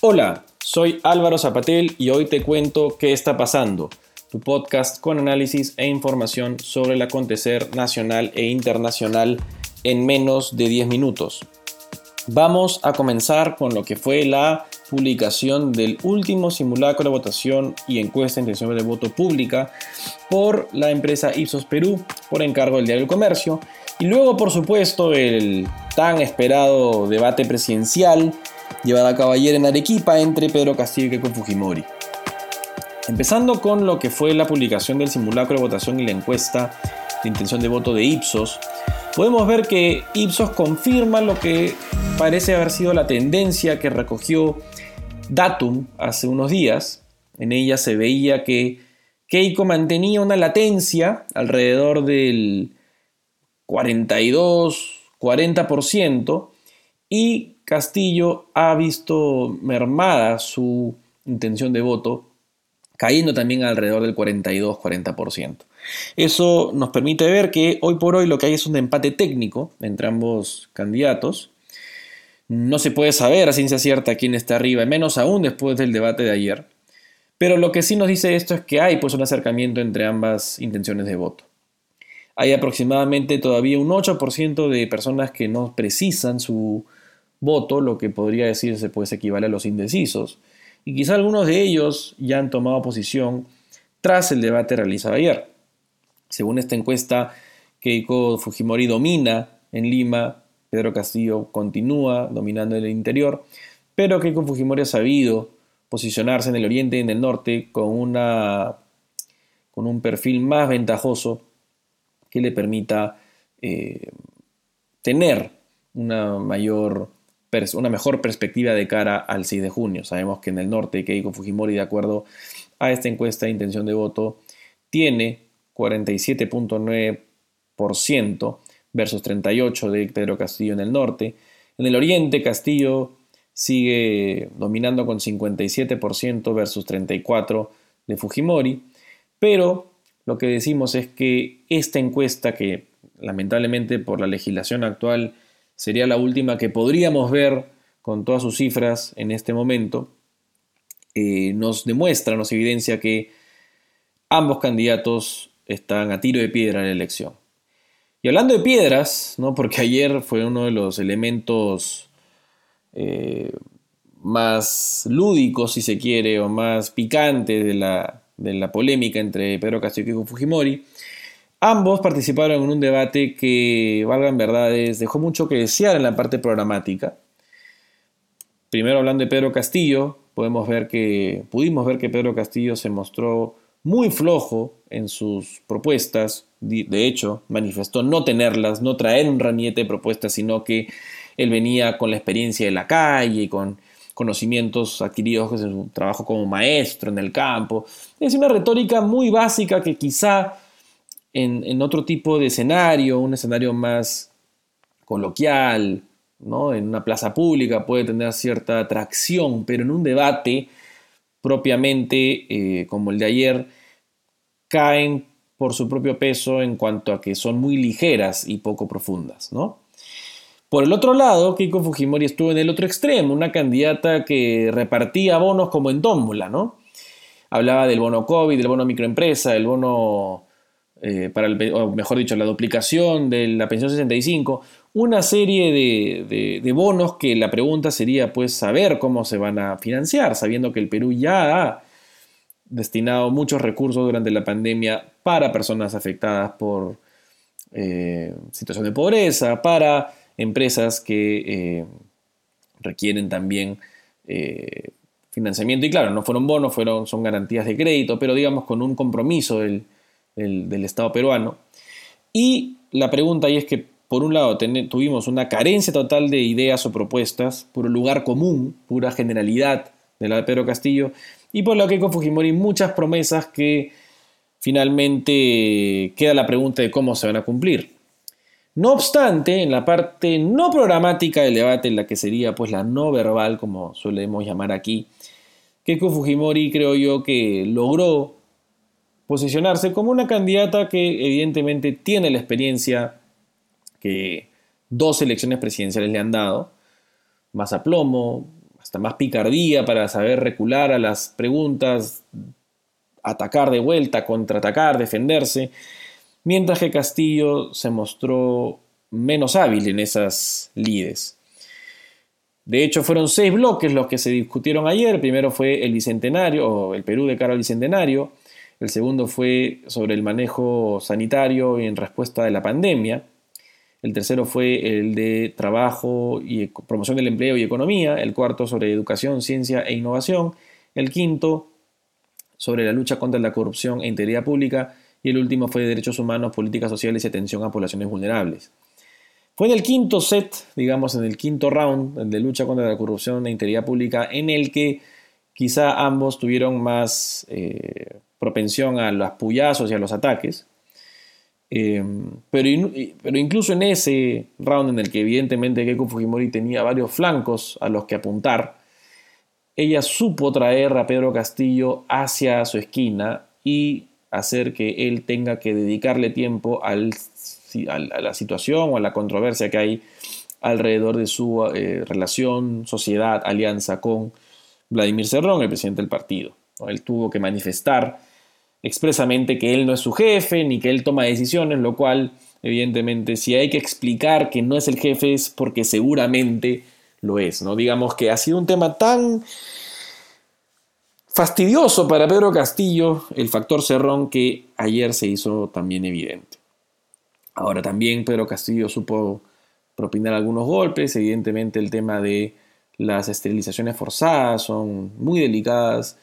Hola, soy Álvaro Zapatel y hoy te cuento qué está pasando, tu podcast con análisis e información sobre el acontecer nacional e internacional en menos de 10 minutos. Vamos a comenzar con lo que fue la publicación del último simulacro de votación y encuesta de intención de voto pública por la empresa Ipsos Perú por encargo del Diario del Comercio y luego por supuesto el tan esperado debate presidencial llevado a cabo ayer en Arequipa entre Pedro Castillo y Keiko Fujimori. Empezando con lo que fue la publicación del simulacro de votación y la encuesta de intención de voto de Ipsos, podemos ver que Ipsos confirma lo que parece haber sido la tendencia que recogió Datum hace unos días. En ella se veía que Keiko mantenía una latencia alrededor del 42, 40% y Castillo ha visto mermada su intención de voto, cayendo también alrededor del 42-40%. Eso nos permite ver que hoy por hoy lo que hay es un empate técnico entre ambos candidatos. No se puede saber a ciencia cierta quién está arriba, menos aún después del debate de ayer. Pero lo que sí nos dice esto es que hay pues, un acercamiento entre ambas intenciones de voto. Hay aproximadamente todavía un 8% de personas que no precisan su voto, lo que podría decirse pues equivale a los indecisos, y quizá algunos de ellos ya han tomado posición tras el debate realizado ayer. Según esta encuesta, Keiko Fujimori domina en Lima, Pedro Castillo continúa dominando en el interior, pero Keiko Fujimori ha sabido posicionarse en el oriente y en el norte con, una, con un perfil más ventajoso que le permita eh, tener una mayor una mejor perspectiva de cara al 6 de junio. Sabemos que en el norte Keiko Fujimori, de acuerdo a esta encuesta de intención de voto, tiene 47.9% versus 38% de Pedro Castillo en el norte. En el oriente Castillo sigue dominando con 57% versus 34% de Fujimori, pero lo que decimos es que esta encuesta que lamentablemente por la legislación actual sería la última que podríamos ver con todas sus cifras en este momento, eh, nos demuestra, nos evidencia que ambos candidatos están a tiro de piedra en la elección. Y hablando de piedras, ¿no? porque ayer fue uno de los elementos eh, más lúdicos, si se quiere, o más picantes de la, de la polémica entre Pedro Castillo y Fujimori, Ambos participaron en un debate que, valgan verdades, dejó mucho que desear en la parte programática. Primero hablando de Pedro Castillo, podemos ver que, pudimos ver que Pedro Castillo se mostró muy flojo en sus propuestas. De hecho, manifestó no tenerlas, no traer un ramillete de propuestas, sino que él venía con la experiencia de la calle y con conocimientos adquiridos en su trabajo como maestro en el campo. Es una retórica muy básica que quizá en, otro tipo de escenario, un escenario más coloquial, ¿no? en una plaza pública puede tener cierta atracción, pero en un debate propiamente eh, como el de ayer, caen por su propio peso en cuanto a que son muy ligeras y poco profundas. ¿no? Por el otro lado, Kiko Fujimori estuvo en el otro extremo, una candidata que repartía bonos como en tómbola, ¿no? Hablaba del bono COVID, del bono microempresa, del bono eh, para el, o mejor dicho, la duplicación de la pensión 65, una serie de, bonos que la pregunta sería pues saber cómo se van a financiar, sabiendo que el Perú ya ha destinado muchos recursos durante la pandemia para personas afectadas por eh, situación de pobreza, para empresas que eh, requieren también financiamiento. Y claro, no fueron bonos, fueron, son garantías de crédito, pero digamos con un compromiso del del, Estado peruano. Y la pregunta ahí es que, por un lado, tuvimos una carencia total de ideas o propuestas, puro lugar común, pura generalidad de la de Pedro Castillo, y por lo que con Fujimori muchas promesas que finalmente queda la pregunta de cómo se van a cumplir. No obstante, en la parte no programática del debate, en la que sería pues la no verbal, como solemos llamar aquí, Keiko Fujimori creo yo que logró posicionarse como una candidata que evidentemente tiene la experiencia que dos elecciones presidenciales le han dado, más aplomo, hasta más picardía para saber recular a las preguntas, atacar de vuelta, contraatacar, defenderse, mientras que Castillo se mostró menos hábil en esas lides. De hecho, fueron seis bloques los que se discutieron ayer. Primero fue el Bicentenario, o el Perú de cara al Bicentenario. El segundo fue sobre el manejo sanitario en respuesta de la pandemia. El tercero fue el de trabajo y promoción del empleo y economía. El cuarto sobre educación, ciencia e innovación. El quinto sobre la lucha contra la corrupción e integridad pública. Y el último fue de derechos humanos, políticas sociales y atención a poblaciones vulnerables. Fue en el quinto set, digamos, en el quinto round el de lucha contra la corrupción e integridad pública, en el que quizá ambos tuvieron más eh, propensión a los puyazos y a los ataques. Eh, pero, pero, incluso en ese round en el que evidentemente Keiko Fujimori tenía varios flancos a los que apuntar, ella supo traer a Pedro Castillo hacia su esquina y hacer que él tenga que dedicarle tiempo al a la situación o a la controversia que hay alrededor de su eh, relación, sociedad, alianza con Vladimir Cerrón, el presidente del partido. Él tuvo que manifestar expresamente que él no es su jefe ni que él toma decisiones, lo cual, evidentemente, si hay que explicar que no es el jefe es porque seguramente lo es. ¿no? Digamos que ha sido un tema tan fastidioso para Pedro Castillo el factor Cerrón que ayer se hizo también evidente. Ahora también Pedro Castillo supo propinar algunos golpes, evidentemente el tema de las esterilizaciones forzadas son muy delicadas,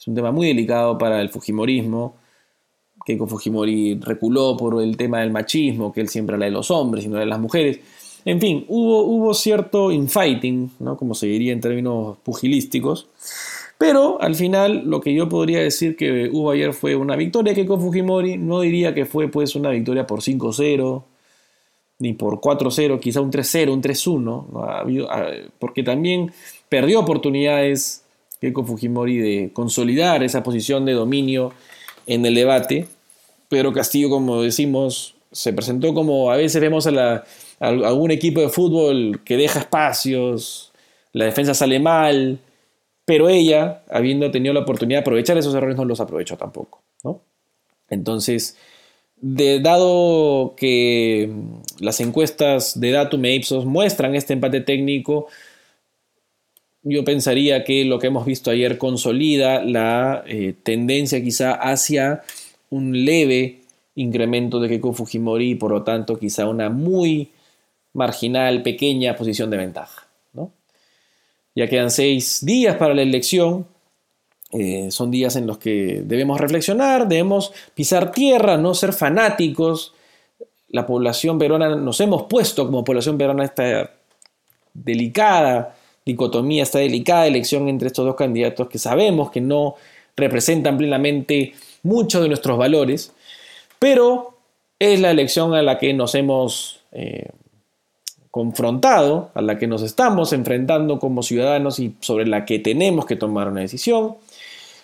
es un tema muy delicado para el Fujimorismo, con Fujimori reculó por el tema del machismo, que él siempre habla de los hombres y no de las mujeres. En fin, hubo, hubo cierto infighting, ¿no? como se diría en términos pugilísticos, pero al final lo que yo podría decir que hubo ayer fue una victoria que con Fujimori, no diría que fue pues una victoria por 5-0, ni por 4-0, quizá un 3-0, un 3-1, porque también perdió oportunidades Keiko Fujimori de consolidar esa posición de dominio en el debate, pero Castillo, como decimos, se presentó como a veces vemos a, a algún equipo de fútbol que deja espacios, la defensa sale mal, pero ella, habiendo tenido la oportunidad de aprovechar esos errores, no los aprovechó tampoco. ¿no? Entonces, de, dado que las encuestas de Datum e Ipsos muestran este empate técnico, yo pensaría que lo que hemos visto ayer consolida la eh, tendencia quizá hacia un leve incremento de Keiko Fujimori y por lo tanto quizá una muy marginal, pequeña posición de ventaja. Ya quedan seis días para la elección. Eh, son días en los que debemos reflexionar, debemos pisar tierra, no ser fanáticos. La población peruana, nos hemos puesto como población peruana esta delicada dicotomía, esta delicada elección entre estos dos candidatos que sabemos que no representan plenamente muchos de nuestros valores, pero es la elección a la que nos hemos eh, confrontado, a la que nos estamos enfrentando como ciudadanos y sobre la que tenemos que tomar una decisión,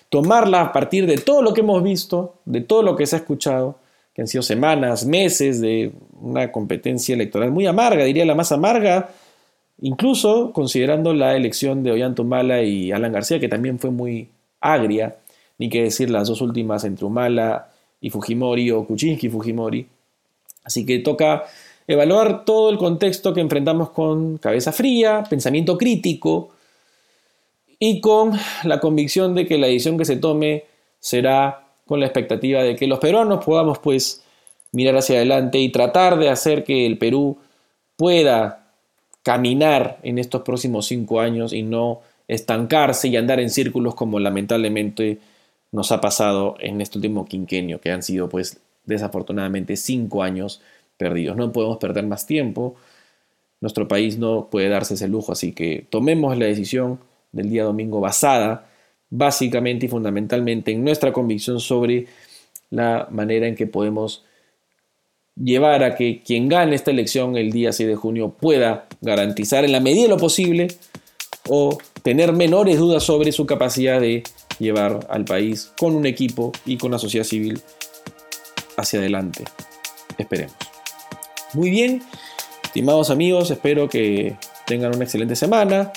tomarla a partir de todo lo que hemos visto, de todo lo que se ha escuchado, que han sido semanas, meses de una competencia electoral muy amarga, diría la más amarga, incluso considerando la elección de Ollanta y Alan García, que también fue muy agria, ni que decir las dos últimas entre Humala y Fujimori o Kuczynski y Fujimori. Así que toca evaluar todo el contexto que enfrentamos con cabeza fría, pensamiento crítico y con la convicción de que la decisión que se tome será con la expectativa de que los peruanos podamos pues mirar hacia adelante y tratar de hacer que el Perú pueda caminar en estos próximos cinco años y no estancarse y andar en círculos como lamentablemente nos ha pasado en este último quinquenio, que han sido pues desafortunadamente cinco años perdidos. No podemos perder más tiempo. Nuestro país no puede darse ese lujo, así que tomemos la decisión del día domingo basada básicamente y fundamentalmente en nuestra convicción sobre la manera en que podemos llevar a que quien gane esta elección el día 6 de junio pueda garantizar en la medida de lo posible o tener menores dudas sobre su capacidad de llevar al país con un equipo y con la sociedad civil hacia adelante. Esperemos. Muy bien, estimados amigos, espero que tengan una excelente semana.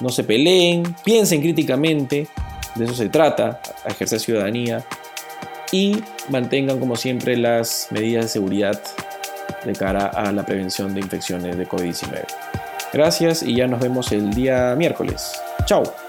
no se peleen, piensen críticamente, de eso se trata, ejercer ciudadanía, y mantengan como siempre las medidas de seguridad de cara a la prevención de infecciones de COVID-19. Gracias y ya nos vemos el día miércoles. Chao.